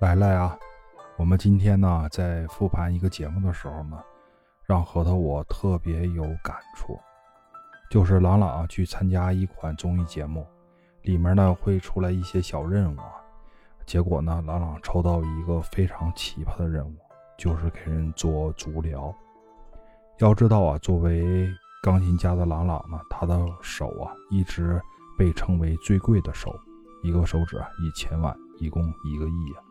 来了啊！我们今天呢，在复盘一个节目的时候呢，让核桃我特别有感触，就是朗朗去参加一款综艺节目，里面呢会出来一些小任务，结果呢，朗朗抽到一个非常奇葩的任务，就是给人做足疗。要知道啊，作为钢琴家的朗朗呢，他的手啊一直被称为最贵的手，一个手指啊一千万，一共一个亿啊。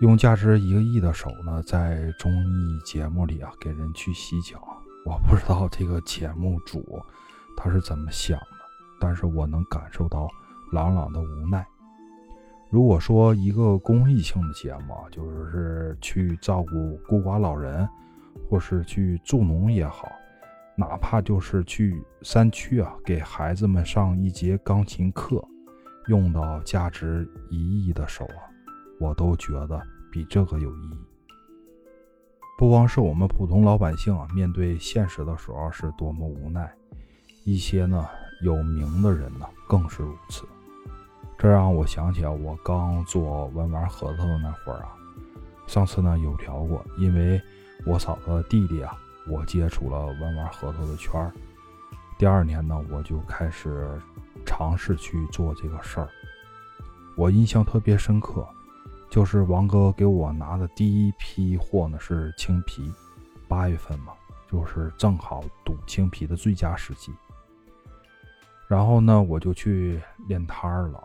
用价值一个亿的手呢，在综艺节目里啊，给人去洗脚。我不知道这个节目组他是怎么想的，但是我能感受到朗朗的无奈。如果说一个公益性的节目，啊就是去照顾孤寡老人，或是去助农也好，哪怕就是去山区啊，给孩子们上一节钢琴课，用到价值一亿的手啊。我都觉得比这个有意义。不光是我们普通老百姓啊，面对现实的时候是多么无奈，一些呢有名的人呢更是如此。这让我想起啊，我刚做文玩核桃的那会儿啊，上次呢有聊过，因为我嫂子的弟弟啊，我接触了文玩核桃的圈儿。第二年呢，我就开始尝试去做这个事儿。我印象特别深刻。就是王哥给我拿的第一批货呢，是青皮，八月份嘛，就是正好赌青皮的最佳时机。然后呢，我就去练摊儿了。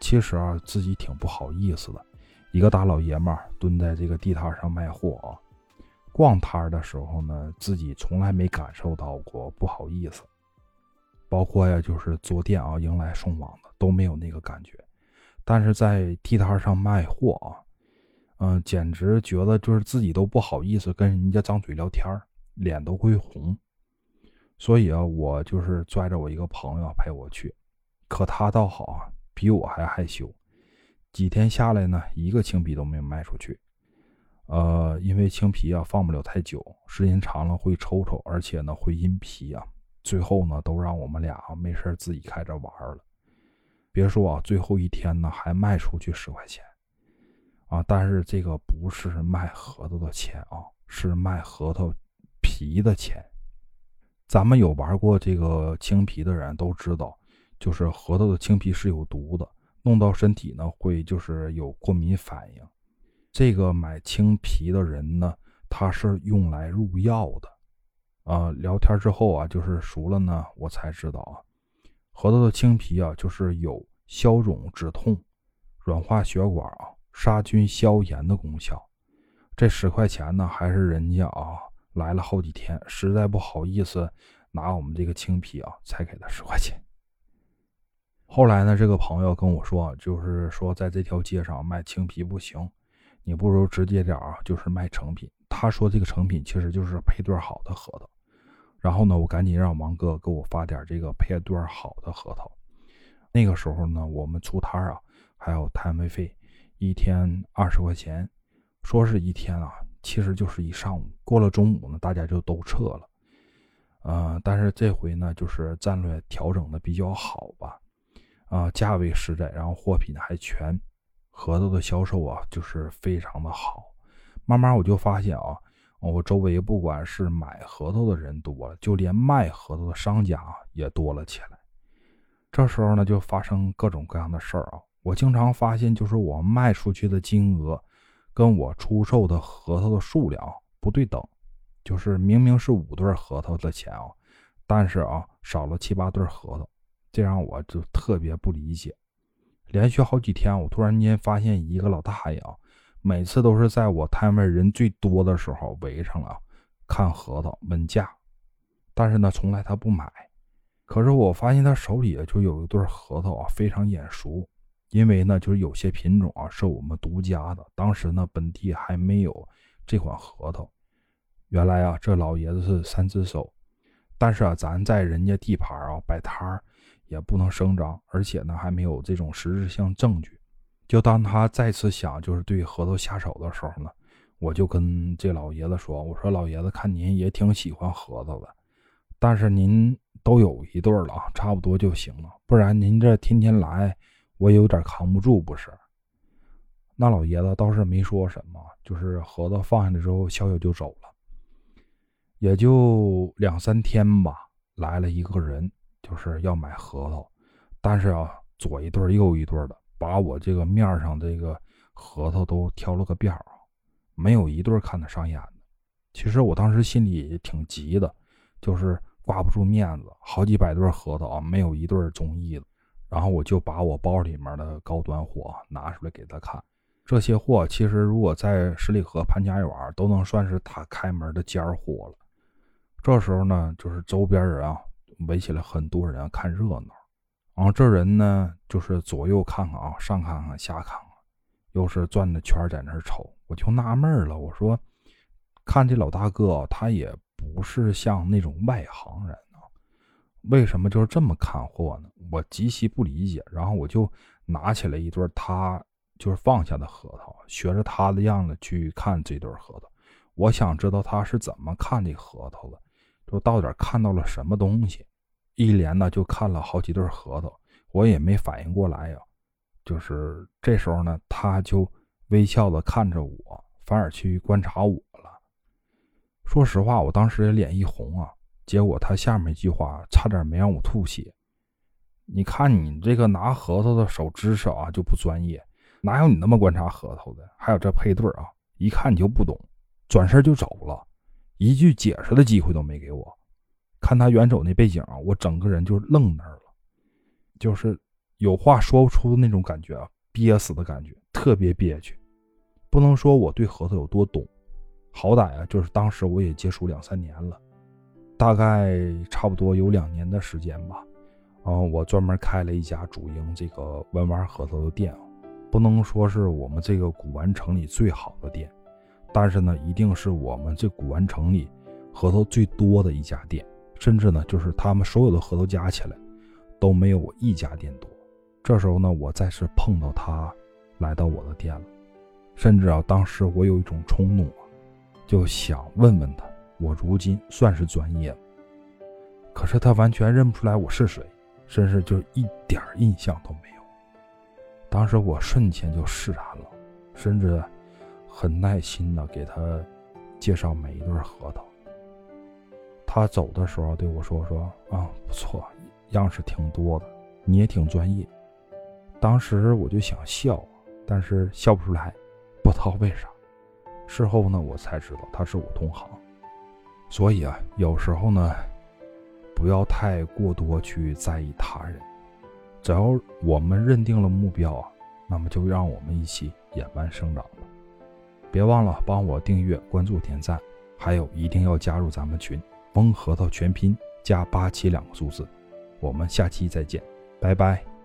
其实啊，自己挺不好意思的，一个大老爷们儿蹲在这个地摊上卖货啊。逛摊儿的时候呢，自己从来没感受到过不好意思，包括呀，就是坐店啊，迎来送往的都没有那个感觉。但是在地摊上卖货啊，嗯，简直觉得就是自己都不好意思跟人家张嘴聊天脸都会红。所以啊，我就是拽着我一个朋友陪我去，可他倒好啊，比我还害羞。几天下来呢，一个青皮都没有卖出去。呃，因为青皮啊放不了太久，时间长了会抽抽，而且呢会阴皮啊。最后呢，都让我们俩没事自己开着玩了。别说啊，最后一天呢还卖出去十块钱，啊！但是这个不是卖核桃的钱啊，是卖核桃皮的钱。咱们有玩过这个青皮的人都知道，就是核桃的青皮是有毒的，弄到身体呢会就是有过敏反应。这个买青皮的人呢，他是用来入药的。啊，聊天之后啊，就是熟了呢，我才知道啊。核桃的青皮啊，就是有消肿止痛、软化血管啊、杀菌消炎的功效。这十块钱呢，还是人家啊来了好几天，实在不好意思拿我们这个青皮啊，才给他十块钱。后来呢，这个朋友跟我说，就是说在这条街上卖青皮不行，你不如直接点啊，就是卖成品。他说这个成品其实就是配对好的核桃。然后呢，我赶紧让王哥给我发点这个配对好的核桃。那个时候呢，我们出摊啊，还有摊位费，一天二十块钱。说是一天啊，其实就是一上午。过了中午呢，大家就都撤了。呃，但是这回呢，就是战略调整的比较好吧。啊，价位实在，然后货品还全，核桃的销售啊，就是非常的好。慢慢我就发现啊。我周围不管是买核桃的人多了，就连卖核桃的商家也多了起来。这时候呢，就发生各种各样的事儿啊。我经常发现，就是我卖出去的金额，跟我出售的核桃的数量不对等。就是明明是五对核桃的钱啊，但是啊少了七八对核桃，这让我就特别不理解。连续好几天，我突然间发现一个老大爷啊。每次都是在我摊位人最多的时候围上了看核桃问价，但是呢，从来他不买。可是我发现他手里就有一对核桃啊，非常眼熟，因为呢，就是有些品种啊是我们独家的，当时呢本地还没有这款核桃。原来啊，这老爷子是三只手，但是啊，咱在人家地盘啊摆摊儿也不能声张，而且呢还没有这种实质性证据。就当他再次想就是对核桃下手的时候呢，我就跟这老爷子说：“我说老爷子，看您也挺喜欢核桃的，但是您都有一对了啊，差不多就行了，不然您这天天来，我有点扛不住，不是？”那老爷子倒是没说什么，就是核桃放下来之后，笑笑就走了。也就两三天吧，来了一个人，就是要买核桃，但是啊，左一对右一对的，把我这个面上这个核桃都挑了个遍儿，没有一对看得上眼的。其实我当时心里挺急的，就是挂不住面子，好几百对核桃啊，没有一对中意的。然后我就把我包里面的高端货拿出来给他看，这些货其实如果在十里河潘家园都能算是他开门的尖货了。这时候呢，就是周边人啊围起来很多人看热闹，然后这人呢就是左右看看啊，上看看下看看，又是转着圈在那瞅，我就纳闷了，我说看这老大哥他也不是像那种外行人啊。为什么就是这么看货呢？我极其不理解。然后我就拿起来一对他就是放下的核桃，学着他的样子去看这对核桃。我想知道他是怎么看这核桃的，就到底看到了什么东西。一连呢就看了好几对核桃，我也没反应过来呀。就是这时候呢，他就微笑的看着我，反而去观察我了。说实话，我当时也脸一红啊。结果他下面一句话差点没让我吐血。你看你这个拿核桃的手姿势啊就不专业，哪有你那么观察核桃的？还有这配对啊，一看你就不懂，转身就走了，一句解释的机会都没给我。看他远走那背景啊，我整个人就愣那儿了，就是有话说不出的那种感觉啊，憋死的感觉，特别憋屈。不能说我对核桃有多懂，好歹啊，就是当时我也接触两三年了。大概差不多有两年的时间吧，嗯，我专门开了一家主营这个文玩核桃的店，不能说是我们这个古玩城里最好的店，但是呢，一定是我们这古玩城里核桃最多的一家店，甚至呢，就是他们所有的核桃加起来都没有我一家店多。这时候呢，我再次碰到他来到我的店了，甚至啊，当时我有一种冲动，就想问问他。我如今算是专业了，可是他完全认不出来我是谁，甚至就一点印象都没有。当时我瞬间就释然了，甚至很耐心的给他介绍每一对核桃。他走的时候对我说：“说啊，不错，样式挺多的，你也挺专业。”当时我就想笑，但是笑不出来，不知道为啥。事后呢，我才知道他是我同行。所以啊，有时候呢，不要太过多去在意他人，只要我们认定了目标啊，那么就让我们一起野蛮生长吧。别忘了帮我订阅、关注、点赞，还有一定要加入咱们群“风核桃全拼加八七两个数字”。我们下期再见，拜拜。